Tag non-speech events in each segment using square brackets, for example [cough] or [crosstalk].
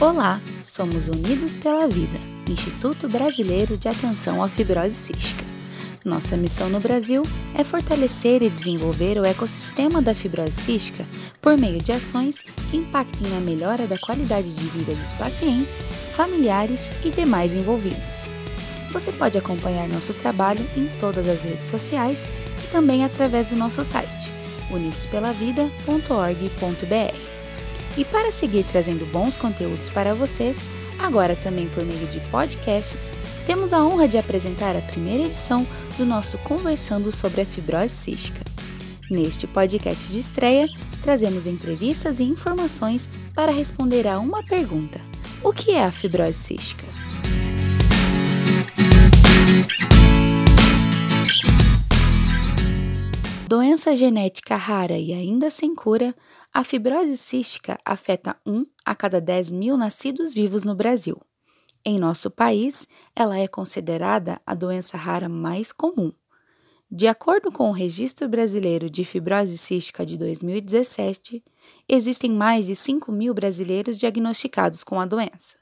Olá, somos Unidos pela Vida, Instituto Brasileiro de Atenção à Fibrose Cística. Nossa missão no Brasil é fortalecer e desenvolver o ecossistema da fibrose cística por meio de ações que impactem na melhora da qualidade de vida dos pacientes, familiares e demais envolvidos. Você pode acompanhar nosso trabalho em todas as redes sociais e também através do nosso site unidospelavida.org.br. E para seguir trazendo bons conteúdos para vocês, agora também por meio de podcasts, temos a honra de apresentar a primeira edição do nosso Conversando sobre a Fibrose Cística. Neste podcast de estreia, trazemos entrevistas e informações para responder a uma pergunta: O que é a fibrose cística? Doença genética rara e ainda sem cura, a fibrose cística afeta 1 a cada 10 mil nascidos vivos no Brasil. Em nosso país, ela é considerada a doença rara mais comum. De acordo com o Registro Brasileiro de Fibrose Cística de 2017, existem mais de 5 mil brasileiros diagnosticados com a doença.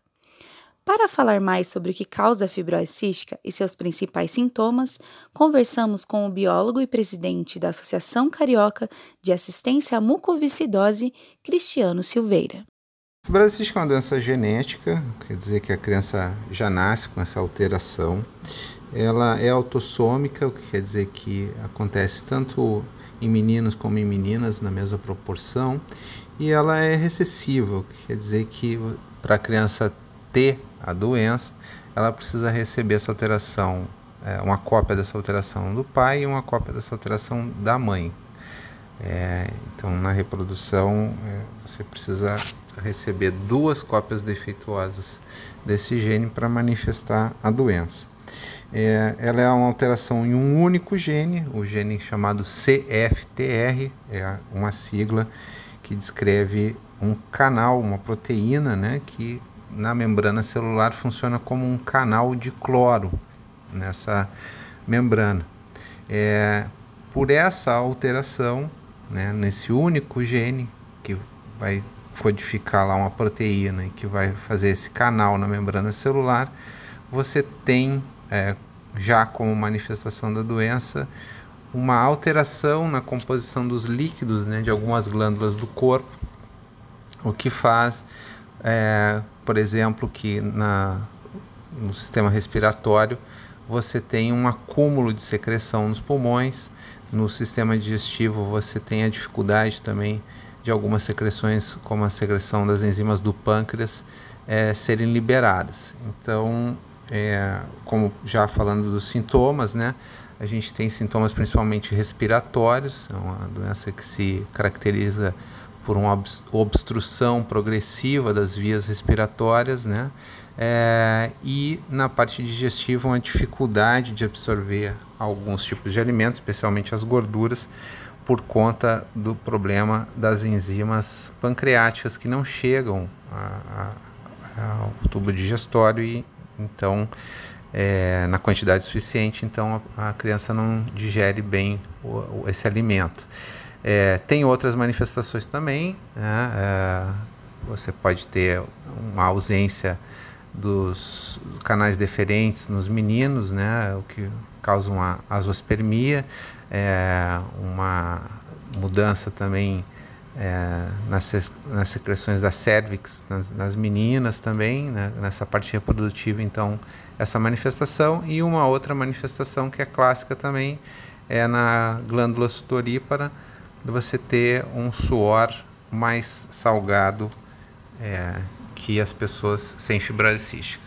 Para falar mais sobre o que causa a fibrose cística e seus principais sintomas, conversamos com o biólogo e presidente da Associação Carioca de Assistência à Mucoviscidose, Cristiano Silveira. A fibrose cística é uma doença genética, quer dizer que a criança já nasce com essa alteração. Ela é autossômica, o que quer dizer que acontece tanto em meninos como em meninas na mesma proporção, e ela é recessiva, o que quer dizer que para a criança ter a doença, ela precisa receber essa alteração, é, uma cópia dessa alteração do pai e uma cópia dessa alteração da mãe. É, então, na reprodução, é, você precisa receber duas cópias defeituosas desse gene para manifestar a doença. É, ela é uma alteração em um único gene, o gene chamado CFTR, é uma sigla que descreve um canal, uma proteína, né, que na membrana celular funciona como um canal de cloro nessa membrana. É, por essa alteração, né, nesse único gene que vai codificar lá uma proteína e que vai fazer esse canal na membrana celular, você tem é, já como manifestação da doença uma alteração na composição dos líquidos né, de algumas glândulas do corpo, o que faz é, por exemplo, que na, no sistema respiratório você tem um acúmulo de secreção nos pulmões, no sistema digestivo você tem a dificuldade também de algumas secreções, como a secreção das enzimas do pâncreas, é, serem liberadas. Então, é, como já falando dos sintomas, né? A gente tem sintomas principalmente respiratórios, é uma doença que se caracteriza por uma obstrução progressiva das vias respiratórias, né? É, e na parte digestiva, uma dificuldade de absorver alguns tipos de alimentos, especialmente as gorduras, por conta do problema das enzimas pancreáticas que não chegam ao tubo digestório e então é, na quantidade suficiente, então a, a criança não digere bem o, esse alimento. É, tem outras manifestações também. Né? É, você pode ter uma ausência dos canais deferentes nos meninos, né? o que causa uma azospermia, é, uma mudança também é, nas, nas secreções da cervix nas, nas meninas também, né? nessa parte reprodutiva, então, essa manifestação. E uma outra manifestação que é clássica também é na glândula sudorípara, de você ter um suor mais salgado é, que as pessoas sem fibrose cística.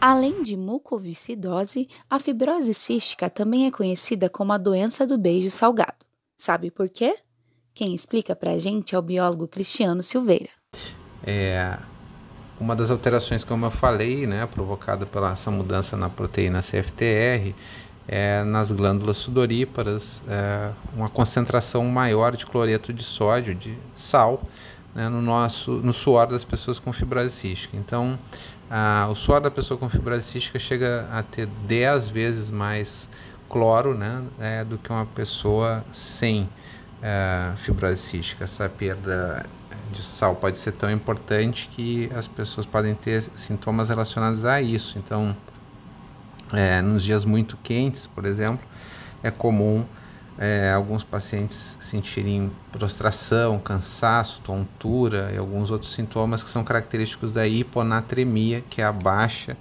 Além de mucoviscidose, a fibrose cística também é conhecida como a doença do beijo salgado. Sabe por quê? Quem explica pra gente é o biólogo Cristiano Silveira. É, uma das alterações, como eu falei, né, provocada pela essa mudança na proteína CFTR, é, nas glândulas sudoríparas é, uma concentração maior de cloreto de sódio, de sal, né, no nosso no suor das pessoas com fibrose cística. Então, a, o suor da pessoa com fibrose cística chega a ter 10 vezes mais cloro né, é, do que uma pessoa sem é, fibrose cística. Essa perda de sal pode ser tão importante que as pessoas podem ter sintomas relacionados a isso. Então, é, nos dias muito quentes, por exemplo, é comum é, alguns pacientes sentirem prostração, cansaço, tontura e alguns outros sintomas que são característicos da hiponatremia, que é a baixa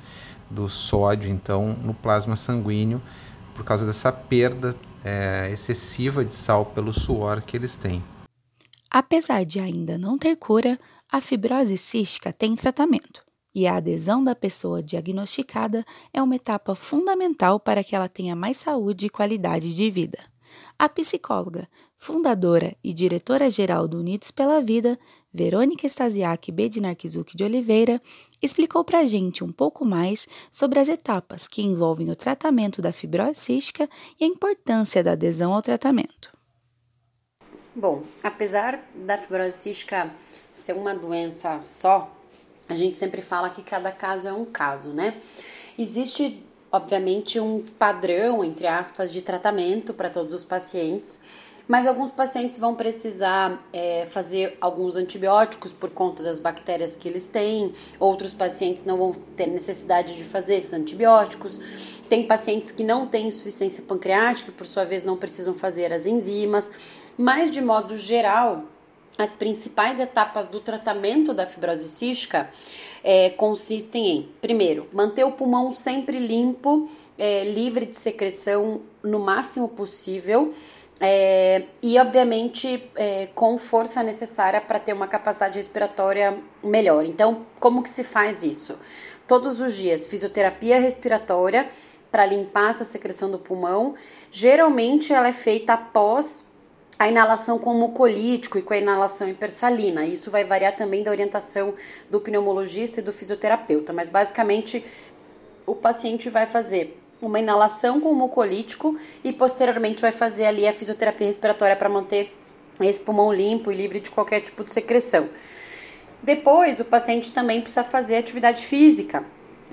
do sódio, então, no plasma sanguíneo, por causa dessa perda é, excessiva de sal pelo suor que eles têm. Apesar de ainda não ter cura, a fibrose cística tem tratamento e a adesão da pessoa diagnosticada é uma etapa fundamental para que ela tenha mais saúde e qualidade de vida. A psicóloga, fundadora e diretora-geral do Unidos pela Vida, Verônica Stasiak Bednarkizuk de Oliveira, explicou para a gente um pouco mais sobre as etapas que envolvem o tratamento da fibrose cística e a importância da adesão ao tratamento. Bom, apesar da fibrose cística ser uma doença só, a gente sempre fala que cada caso é um caso, né? Existe, obviamente, um padrão, entre aspas, de tratamento para todos os pacientes, mas alguns pacientes vão precisar é, fazer alguns antibióticos por conta das bactérias que eles têm, outros pacientes não vão ter necessidade de fazer esses antibióticos. Tem pacientes que não têm insuficiência pancreática, por sua vez não precisam fazer as enzimas, mas de modo geral, as principais etapas do tratamento da fibrose cística é, consistem em, primeiro, manter o pulmão sempre limpo, é, livre de secreção no máximo possível. É, e obviamente é, com força necessária para ter uma capacidade respiratória melhor. Então, como que se faz isso? Todos os dias, fisioterapia respiratória para limpar essa secreção do pulmão. Geralmente ela é feita após a inalação com mucolítico e com a inalação hipersalina. Isso vai variar também da orientação do pneumologista e do fisioterapeuta, mas basicamente o paciente vai fazer uma inalação com mucolítico e posteriormente vai fazer ali a fisioterapia respiratória para manter esse pulmão limpo e livre de qualquer tipo de secreção. Depois, o paciente também precisa fazer atividade física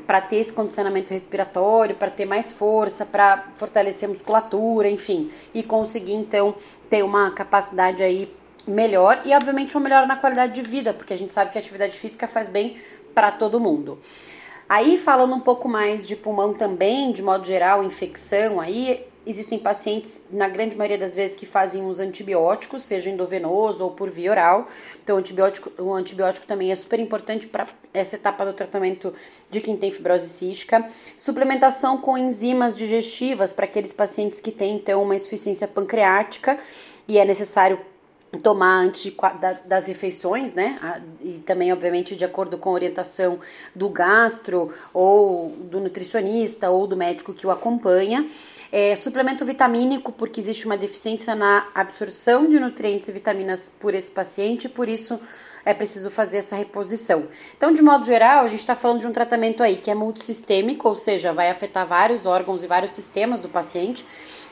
para ter esse condicionamento respiratório, para ter mais força, para fortalecer a musculatura, enfim, e conseguir então ter uma capacidade aí melhor e obviamente uma melhora na qualidade de vida, porque a gente sabe que a atividade física faz bem para todo mundo. Aí falando um pouco mais de pulmão também, de modo geral, infecção, aí existem pacientes, na grande maioria das vezes, que fazem uns antibióticos, seja endovenoso ou por via oral. Então, o antibiótico, o antibiótico também é super importante para essa etapa do tratamento de quem tem fibrose cística. Suplementação com enzimas digestivas para aqueles pacientes que têm, então, uma insuficiência pancreática e é necessário tomar antes de, da, das refeições, né? E também, obviamente, de acordo com a orientação do gastro ou do nutricionista ou do médico que o acompanha. É, suplemento vitamínico, porque existe uma deficiência na absorção de nutrientes e vitaminas por esse paciente, por isso é preciso fazer essa reposição. Então, de modo geral, a gente está falando de um tratamento aí que é multissistêmico, ou seja, vai afetar vários órgãos e vários sistemas do paciente.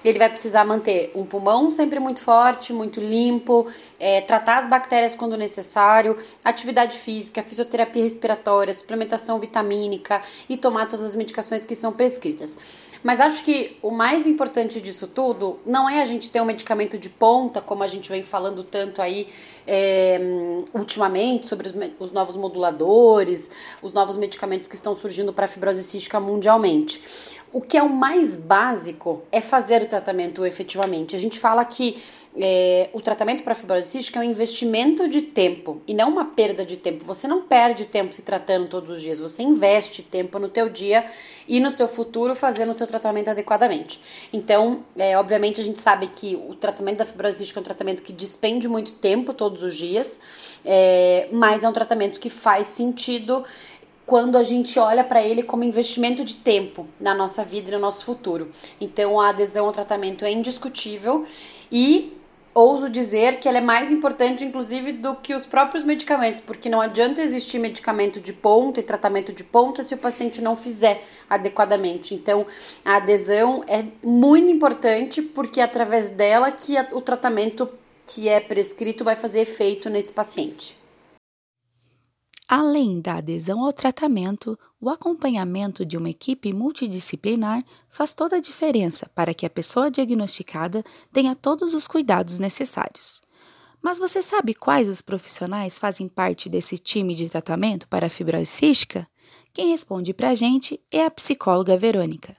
Ele vai precisar manter um pulmão sempre muito forte, muito limpo, é, tratar as bactérias quando necessário, atividade física, fisioterapia respiratória, suplementação vitamínica e tomar todas as medicações que são prescritas. Mas acho que o mais importante disso tudo não é a gente ter um medicamento de ponta, como a gente vem falando tanto aí é, ultimamente sobre os, os, novos moduladores, os novos medicamentos que estão surgindo para fibrose cística mundialmente. O que é o mais básico é fazer o tratamento efetivamente. A gente fala que é, o tratamento para fibrose cística é um investimento de tempo e não uma perda de tempo. Você não perde tempo se tratando todos os dias, você investe tempo no teu dia e no seu futuro fazendo o seu tratamento adequadamente. Então, é, obviamente a gente sabe que o tratamento da fibrose cística é um tratamento que despende muito tempo todos os dias, é, mas é um tratamento que faz sentido quando a gente olha para ele como investimento de tempo na nossa vida e no nosso futuro. Então, a adesão ao tratamento é indiscutível e ouso dizer que ela é mais importante, inclusive, do que os próprios medicamentos, porque não adianta existir medicamento de ponta e tratamento de ponta se o paciente não fizer adequadamente. Então, a adesão é muito importante porque é através dela que o tratamento que é prescrito vai fazer efeito nesse paciente. Além da adesão ao tratamento, o acompanhamento de uma equipe multidisciplinar faz toda a diferença para que a pessoa diagnosticada tenha todos os cuidados necessários. Mas você sabe quais os profissionais fazem parte desse time de tratamento para a fibrose cística? Quem responde para a gente é a psicóloga Verônica.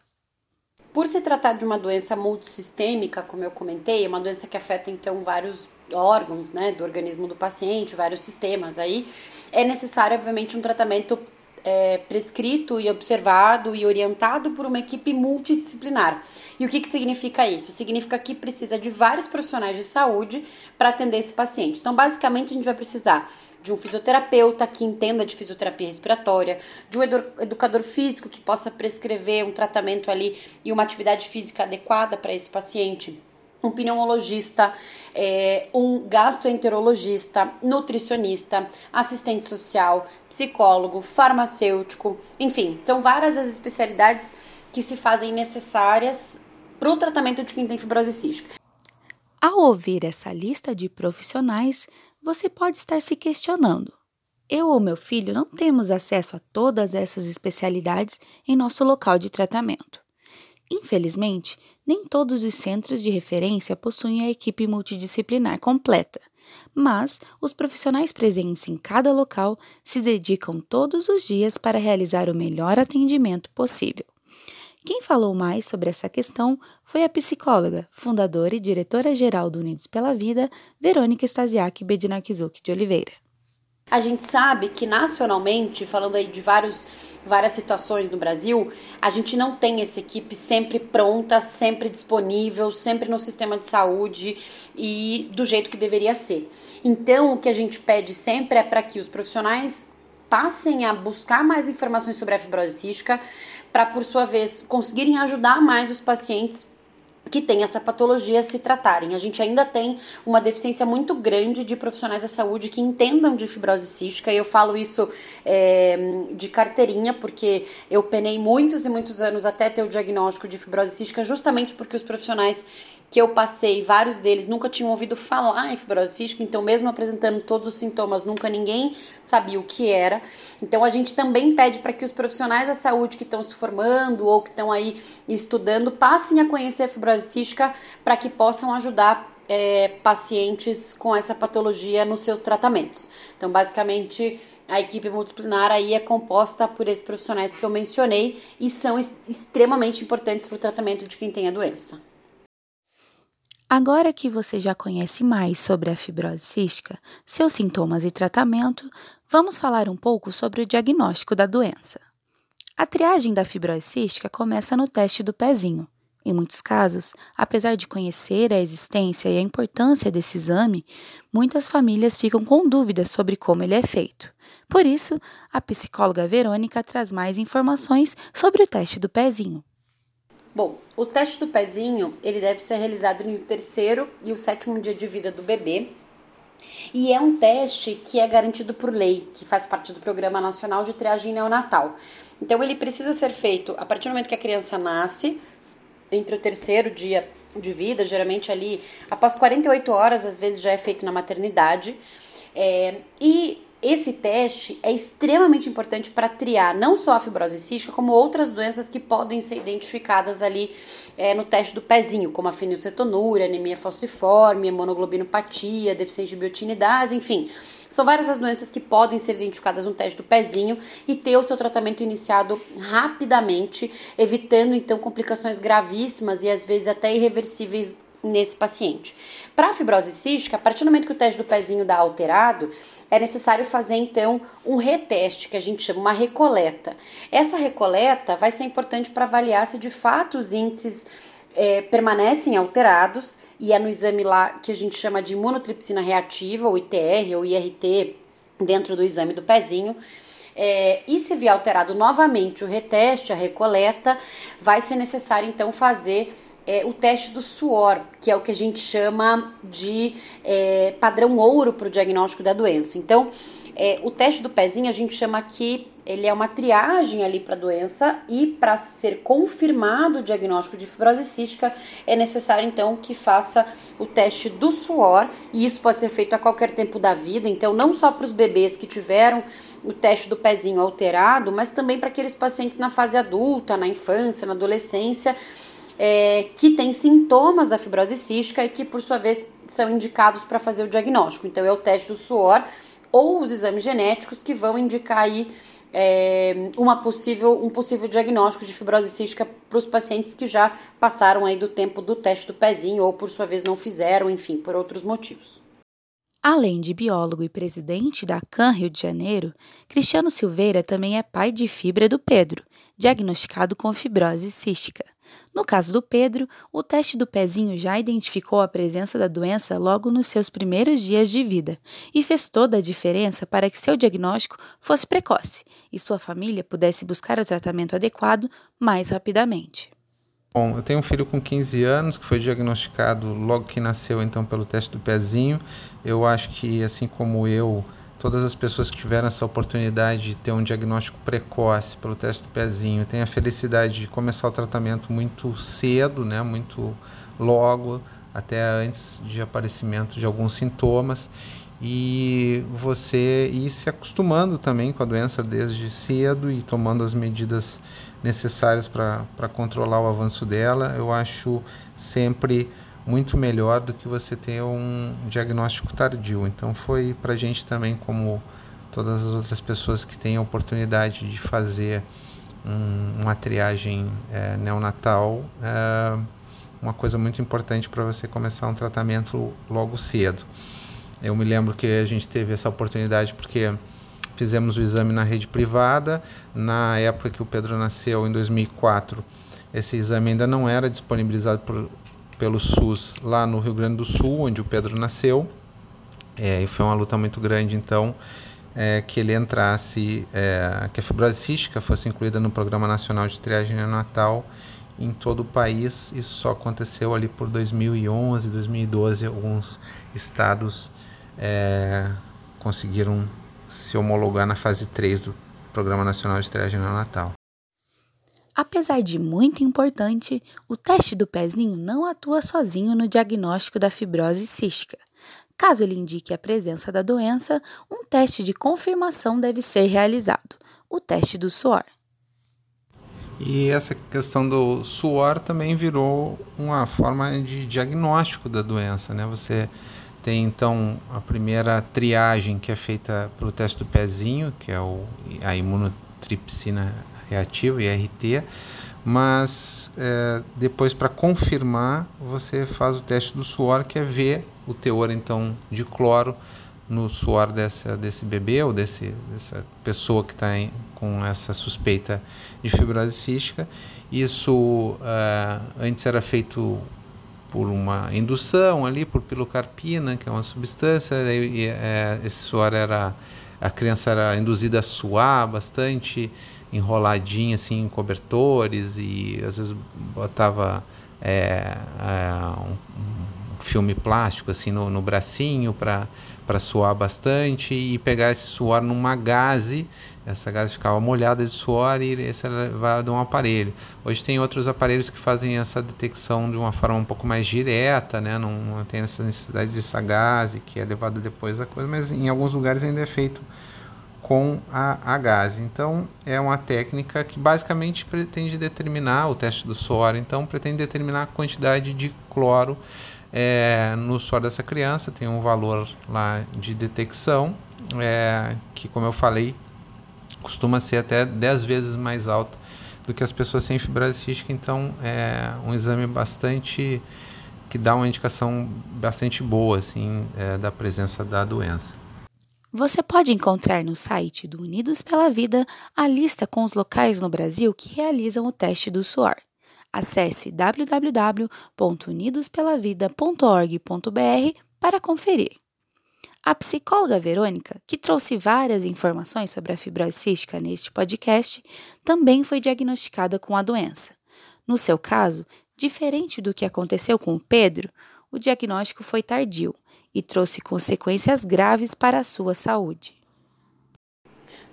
Por se tratar de uma doença multissistêmica, como eu comentei, é uma doença que afeta então vários órgãos né, do organismo do paciente, vários sistemas aí, é necessário, obviamente, um tratamento é, prescrito e observado e orientado por uma equipe multidisciplinar. E o que, que significa isso? Significa que precisa de vários profissionais de saúde para atender esse paciente. Então, basicamente, a gente vai precisar de um fisioterapeuta que entenda de fisioterapia respiratória, de um educador físico que possa prescrever um tratamento ali e uma atividade física adequada para esse paciente um pneumologista, é, um gastroenterologista, nutricionista, assistente social, psicólogo, farmacêutico, enfim, são várias as especialidades que se fazem necessárias para o tratamento de quem tem fibrose cística. Ao ouvir essa lista de profissionais, você pode estar se questionando: eu ou meu filho não temos acesso a todas essas especialidades em nosso local de tratamento. Infelizmente, nem todos os centros de referência possuem a equipe multidisciplinar completa, mas os profissionais presentes em cada local se dedicam todos os dias para realizar o melhor atendimento possível. Quem falou mais sobre essa questão foi a psicóloga, fundadora e diretora-geral do Unidos pela Vida, Verônica Stasiak Bedinarkizuk de Oliveira. A gente sabe que nacionalmente, falando aí de vários várias situações no Brasil, a gente não tem essa equipe sempre pronta, sempre disponível, sempre no sistema de saúde e do jeito que deveria ser. Então, o que a gente pede sempre é para que os profissionais passem a buscar mais informações sobre a fibrose cística, para por sua vez conseguirem ajudar mais os pacientes que têm essa patologia se tratarem. A gente ainda tem uma deficiência muito grande de profissionais da saúde que entendam de fibrose cística, e eu falo isso é, de carteirinha, porque eu penei muitos e muitos anos até ter o diagnóstico de fibrose cística, justamente porque os profissionais que eu passei, vários deles nunca tinham ouvido falar em fibrose cística, então mesmo apresentando todos os sintomas, nunca ninguém sabia o que era. Então a gente também pede para que os profissionais da saúde que estão se formando ou que estão aí estudando passem a conhecer a fibrose cística para que possam ajudar é, pacientes com essa patologia nos seus tratamentos. Então, basicamente, a equipe multidisciplinar aí é composta por esses profissionais que eu mencionei e são extremamente importantes para o tratamento de quem tem a doença. Agora que você já conhece mais sobre a fibrose cística, seus sintomas e tratamento, vamos falar um pouco sobre o diagnóstico da doença. A triagem da fibrose cística começa no teste do pezinho. Em muitos casos, apesar de conhecer a existência e a importância desse exame, muitas famílias ficam com dúvidas sobre como ele é feito. Por isso, a psicóloga Verônica traz mais informações sobre o teste do pezinho. Bom, o teste do pezinho ele deve ser realizado no terceiro e o sétimo dia de vida do bebê. E é um teste que é garantido por lei, que faz parte do Programa Nacional de Triagem Neonatal. Então ele precisa ser feito a partir do momento que a criança nasce, entre o terceiro dia de vida, geralmente ali após 48 horas, às vezes já é feito na maternidade. É, e esse teste é extremamente importante para triar não só a fibrose cística, como outras doenças que podem ser identificadas ali é, no teste do pezinho, como a fenilcetonúria, anemia falciforme, monoglobinopatia, deficiência de biotinidase, enfim. São várias as doenças que podem ser identificadas no teste do pezinho e ter o seu tratamento iniciado rapidamente, evitando então complicações gravíssimas e às vezes até irreversíveis nesse paciente. Para a fibrose cística, a partir do momento que o teste do pezinho dá alterado, é necessário fazer então um reteste, que a gente chama uma recoleta. Essa recoleta vai ser importante para avaliar se de fato os índices é, permanecem alterados, e é no exame lá que a gente chama de imunotripsina reativa, ou ITR ou IRT, dentro do exame do pezinho. É, e se vier alterado novamente o reteste, a recoleta, vai ser necessário então fazer é, o teste do suor, que é o que a gente chama de é, padrão ouro para o diagnóstico da doença. Então, é, o teste do pezinho a gente chama aqui, ele é uma triagem ali para a doença e para ser confirmado o diagnóstico de fibrose cística é necessário então que faça o teste do suor e isso pode ser feito a qualquer tempo da vida, então não só para os bebês que tiveram o teste do pezinho alterado, mas também para aqueles pacientes na fase adulta, na infância, na adolescência, é, que têm sintomas da fibrose cística e que, por sua vez, são indicados para fazer o diagnóstico. Então, é o teste do suor ou os exames genéticos que vão indicar aí é, uma possível, um possível diagnóstico de fibrose cística para os pacientes que já passaram aí do tempo do teste do pezinho ou por sua vez não fizeram, enfim, por outros motivos. Além de biólogo e presidente da CAN Rio de Janeiro, Cristiano Silveira também é pai de fibra do Pedro, diagnosticado com fibrose cística. No caso do Pedro, o teste do pezinho já identificou a presença da doença logo nos seus primeiros dias de vida e fez toda a diferença para que seu diagnóstico fosse precoce e sua família pudesse buscar o tratamento adequado mais rapidamente. Bom, eu tenho um filho com 15 anos que foi diagnosticado logo que nasceu, então, pelo teste do pezinho. Eu acho que, assim como eu, todas as pessoas que tiveram essa oportunidade de ter um diagnóstico precoce pelo teste do pezinho têm a felicidade de começar o tratamento muito cedo, né, muito logo, até antes de aparecimento de alguns sintomas. E você ir se acostumando também com a doença desde cedo e tomando as medidas necessárias para controlar o avanço dela, eu acho sempre muito melhor do que você ter um diagnóstico tardio. Então foi para a gente também, como todas as outras pessoas que têm a oportunidade de fazer um, uma triagem é, neonatal, é, uma coisa muito importante para você começar um tratamento logo cedo. Eu me lembro que a gente teve essa oportunidade porque fizemos o exame na rede privada. Na época que o Pedro nasceu, em 2004, esse exame ainda não era disponibilizado por, pelo SUS lá no Rio Grande do Sul, onde o Pedro nasceu. É, e foi uma luta muito grande, então, é, que ele entrasse, é, que a fibrose cística fosse incluída no Programa Nacional de Triagem Neonatal em todo o país. Isso só aconteceu ali por 2011, 2012, alguns estados é, conseguiram se homologar na fase 3 do Programa Nacional de Triagem Neonatal. Apesar de muito importante, o teste do pezinho não atua sozinho no diagnóstico da fibrose cística. Caso ele indique a presença da doença, um teste de confirmação deve ser realizado, o teste do suor. E essa questão do suor também virou uma forma de diagnóstico da doença, né? Você tem então a primeira triagem que é feita pelo teste do pezinho, que é o, a imunotripsina reativa, IRT, mas é, depois para confirmar você faz o teste do suor, que é ver o teor então de cloro no suor dessa, desse bebê ou desse, dessa pessoa que está com essa suspeita de fibrose cística. Isso uh, antes era feito por uma indução ali, por pilocarpina, que é uma substância, e, é, esse suor era, a criança era induzida a suar bastante, enroladinha assim em cobertores e às vezes botava é, é, um, um, filme plástico assim no, no bracinho para suar bastante e pegar esse suor numa gaze essa gás ficava molhada de suor e esse era levado a um aparelho. Hoje tem outros aparelhos que fazem essa detecção de uma forma um pouco mais direta, né? não, não tem essa necessidade dessa gás que é levado depois da coisa, mas em alguns lugares ainda é feito com a, a gás. Então é uma técnica que basicamente pretende determinar o teste do suor, então pretende determinar a quantidade de cloro é, no suor dessa criança, tem um valor lá de detecção, é, que como eu falei, costuma ser até 10 vezes mais alto do que as pessoas sem fibrose cística, então é um exame bastante que dá uma indicação bastante boa assim é, da presença da doença. Você pode encontrar no site do Unidos pela Vida a lista com os locais no Brasil que realizam o teste do suor. Acesse www.unidospelavida.org.br para conferir. A psicóloga Verônica, que trouxe várias informações sobre a fibrose cística neste podcast, também foi diagnosticada com a doença. No seu caso, diferente do que aconteceu com o Pedro, o diagnóstico foi tardio e trouxe consequências graves para a sua saúde.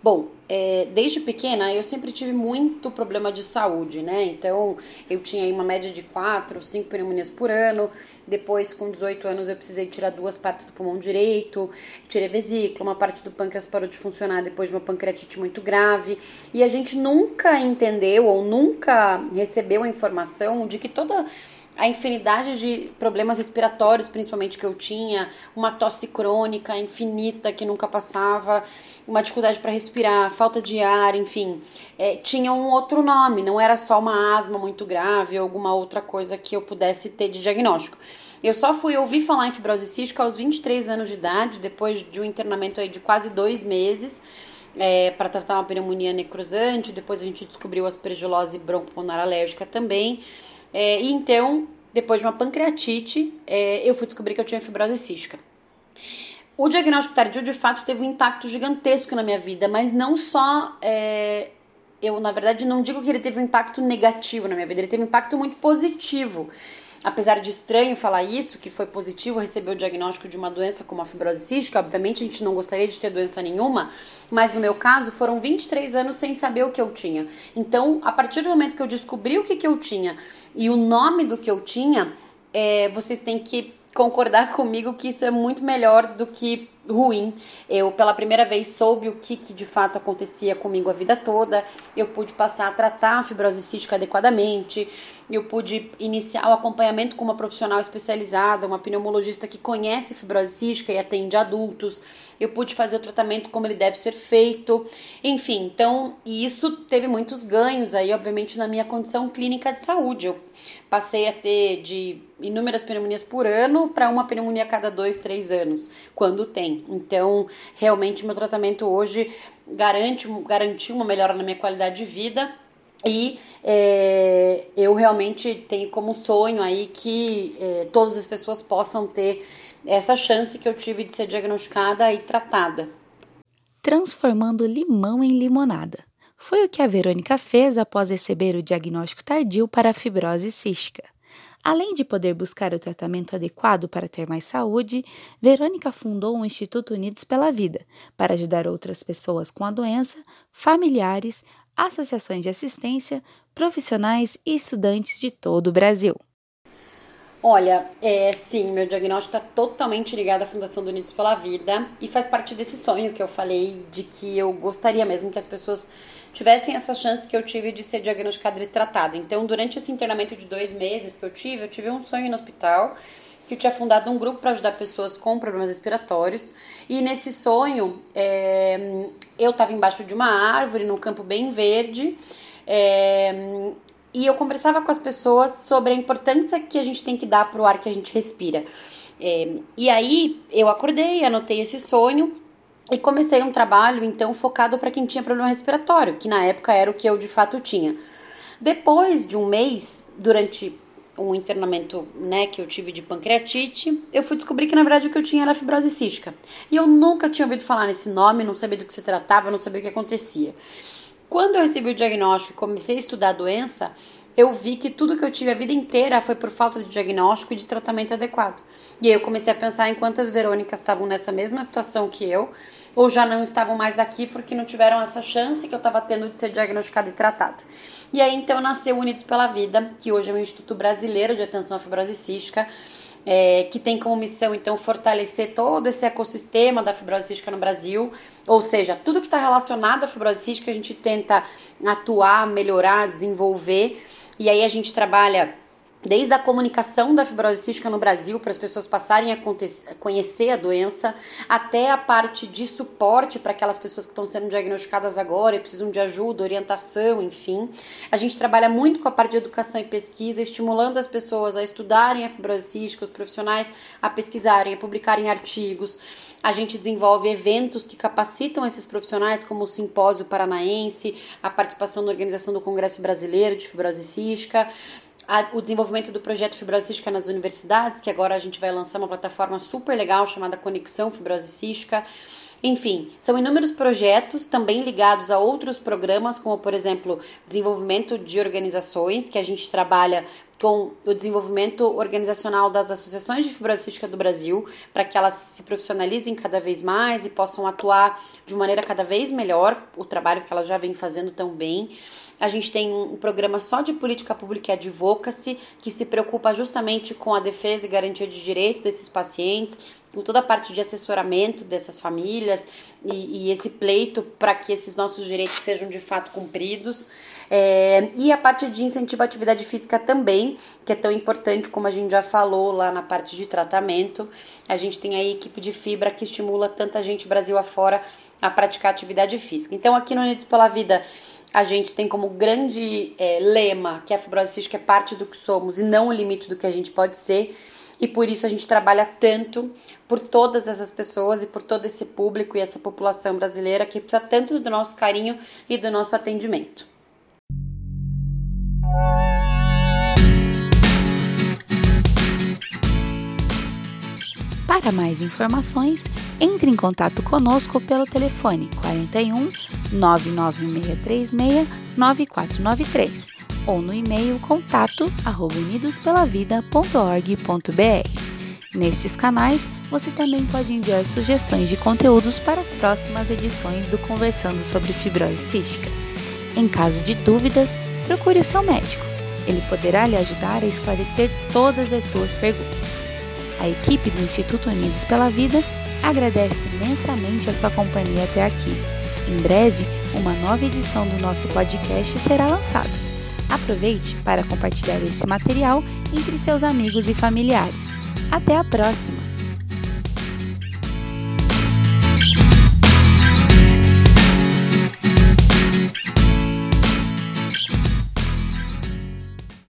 Bom, é, desde pequena eu sempre tive muito problema de saúde, né? Então eu tinha aí uma média de 4, 5 pneumonias por ano. Depois, com 18 anos, eu precisei tirar duas partes do pulmão direito, tirei vesícula, uma parte do pâncreas parou de funcionar depois de uma pancreatite muito grave. E a gente nunca entendeu ou nunca recebeu a informação de que toda a infinidade de problemas respiratórios, principalmente que eu tinha, uma tosse crônica infinita que nunca passava, uma dificuldade para respirar, falta de ar, enfim, é, tinha um outro nome, não era só uma asma muito grave ou alguma outra coisa que eu pudesse ter de diagnóstico. Eu só fui ouvir falar em fibrose cística aos 23 anos de idade, depois de um internamento aí de quase dois meses. É, para tratar uma pneumonia necrosante, depois a gente descobriu aspergilose broncopulmonar alérgica também. É, e então, depois de uma pancreatite, é, eu fui descobrir que eu tinha fibrose cística. O diagnóstico tardio, de fato, teve um impacto gigantesco na minha vida, mas não só. É, eu, na verdade, não digo que ele teve um impacto negativo na minha vida, ele teve um impacto muito positivo. Apesar de estranho falar isso, que foi positivo receber o diagnóstico de uma doença como a fibrose cística, obviamente a gente não gostaria de ter doença nenhuma, mas no meu caso foram 23 anos sem saber o que eu tinha. Então, a partir do momento que eu descobri o que, que eu tinha e o nome do que eu tinha, é, vocês têm que concordar [laughs] comigo que isso é muito melhor do que ruim. Eu, pela primeira vez, soube o que, que, de fato acontecia comigo a vida toda. Eu pude passar a tratar a fibrose cística adequadamente. Eu pude iniciar o acompanhamento com uma profissional especializada, uma pneumologista que conhece fibrose cística e atende adultos. Eu pude fazer o tratamento como ele deve ser feito. Enfim, então, isso teve muitos ganhos aí, obviamente, na minha condição clínica de saúde. Eu passei a ter de inúmeras pneumonias por ano para uma pneumonia a cada dois, três anos, quando tem. Então, realmente, meu tratamento hoje garante, garantiu uma melhora na minha qualidade de vida e é, eu realmente tenho como sonho aí que é, todas as pessoas possam ter essa chance que eu tive de ser diagnosticada e tratada. Transformando limão em limonada. Foi o que a Verônica fez após receber o diagnóstico tardio para a fibrose cística. Além de poder buscar o tratamento adequado para ter mais saúde, Verônica fundou o Instituto Unidos pela Vida para ajudar outras pessoas com a doença, familiares, associações de assistência, profissionais e estudantes de todo o Brasil. Olha, é, sim, meu diagnóstico está totalmente ligado à Fundação do Unidos pela Vida e faz parte desse sonho que eu falei de que eu gostaria mesmo que as pessoas tivessem essa chance que eu tive de ser diagnosticada e tratada. Então, durante esse internamento de dois meses que eu tive, eu tive um sonho no hospital que eu tinha fundado um grupo para ajudar pessoas com problemas respiratórios. E nesse sonho, é, eu estava embaixo de uma árvore, num campo bem verde, é, e eu conversava com as pessoas sobre a importância que a gente tem que dar para o ar que a gente respira. É, e aí eu acordei, anotei esse sonho e comecei um trabalho então focado para quem tinha problema respiratório, que na época era o que eu de fato tinha. Depois de um mês, durante um internamento né, que eu tive de pancreatite, eu fui descobrir que na verdade o que eu tinha era fibrose cística. E eu nunca tinha ouvido falar nesse nome, não sabia do que se tratava, não sabia o que acontecia. Quando eu recebi o diagnóstico e comecei a estudar a doença, eu vi que tudo que eu tive a vida inteira foi por falta de diagnóstico e de tratamento adequado. E aí eu comecei a pensar em quantas Verônicas estavam nessa mesma situação que eu, ou já não estavam mais aqui porque não tiveram essa chance que eu estava tendo de ser diagnosticada e tratada. E aí então nasceu Unidos pela Vida, que hoje é um Instituto Brasileiro de Atenção à Fibrose Cística, é, que tem como missão então fortalecer todo esse ecossistema da fibrose cística no Brasil, ou seja, tudo que está relacionado à fibrose cística a gente tenta atuar, melhorar, desenvolver, e aí a gente trabalha desde a comunicação da fibrose cística no Brasil para as pessoas passarem a conhecer a doença, até a parte de suporte para aquelas pessoas que estão sendo diagnosticadas agora e precisam de ajuda, orientação, enfim. A gente trabalha muito com a parte de educação e pesquisa, estimulando as pessoas a estudarem a fibrose cística, os profissionais a pesquisarem, a publicarem artigos. A gente desenvolve eventos que capacitam esses profissionais, como o Simpósio Paranaense, a participação na organização do Congresso Brasileiro de Fibrose Cística a, o desenvolvimento do projeto Fibrose Cística nas universidades, que agora a gente vai lançar uma plataforma super legal chamada Conexão Fibrose Cística. Enfim, são inúmeros projetos também ligados a outros programas, como por exemplo, desenvolvimento de organizações, que a gente trabalha com o desenvolvimento organizacional das associações de fibrose cística do Brasil, para que elas se profissionalizem cada vez mais e possam atuar de maneira cada vez melhor o trabalho que elas já vêm fazendo tão bem. A gente tem um programa só de política pública e advocacy, que se preocupa justamente com a defesa e garantia de direito desses pacientes, com toda a parte de assessoramento dessas famílias e, e esse pleito para que esses nossos direitos sejam de fato cumpridos. É, e a parte de incentivo à atividade física também, que é tão importante como a gente já falou lá na parte de tratamento. A gente tem a equipe de fibra que estimula tanta gente Brasil afora a praticar atividade física. Então, aqui no Unidos pela Vida, a gente tem como grande é, lema que a fibrose cística é parte do que somos e não o limite do que a gente pode ser. E por isso a gente trabalha tanto por todas essas pessoas e por todo esse público e essa população brasileira que precisa tanto do nosso carinho e do nosso atendimento. Para mais informações, entre em contato conosco pelo telefone 41 99636 9493 ou no e-mail contato unidospelavida.org.br. Nestes canais, você também pode enviar sugestões de conteúdos para as próximas edições do Conversando sobre Fibrose Cística. Em caso de dúvidas, procure o seu médico. Ele poderá lhe ajudar a esclarecer todas as suas perguntas. A equipe do Instituto Unidos pela Vida agradece imensamente a sua companhia até aqui. Em breve, uma nova edição do nosso podcast será lançado. Aproveite para compartilhar este material entre seus amigos e familiares. Até a próxima!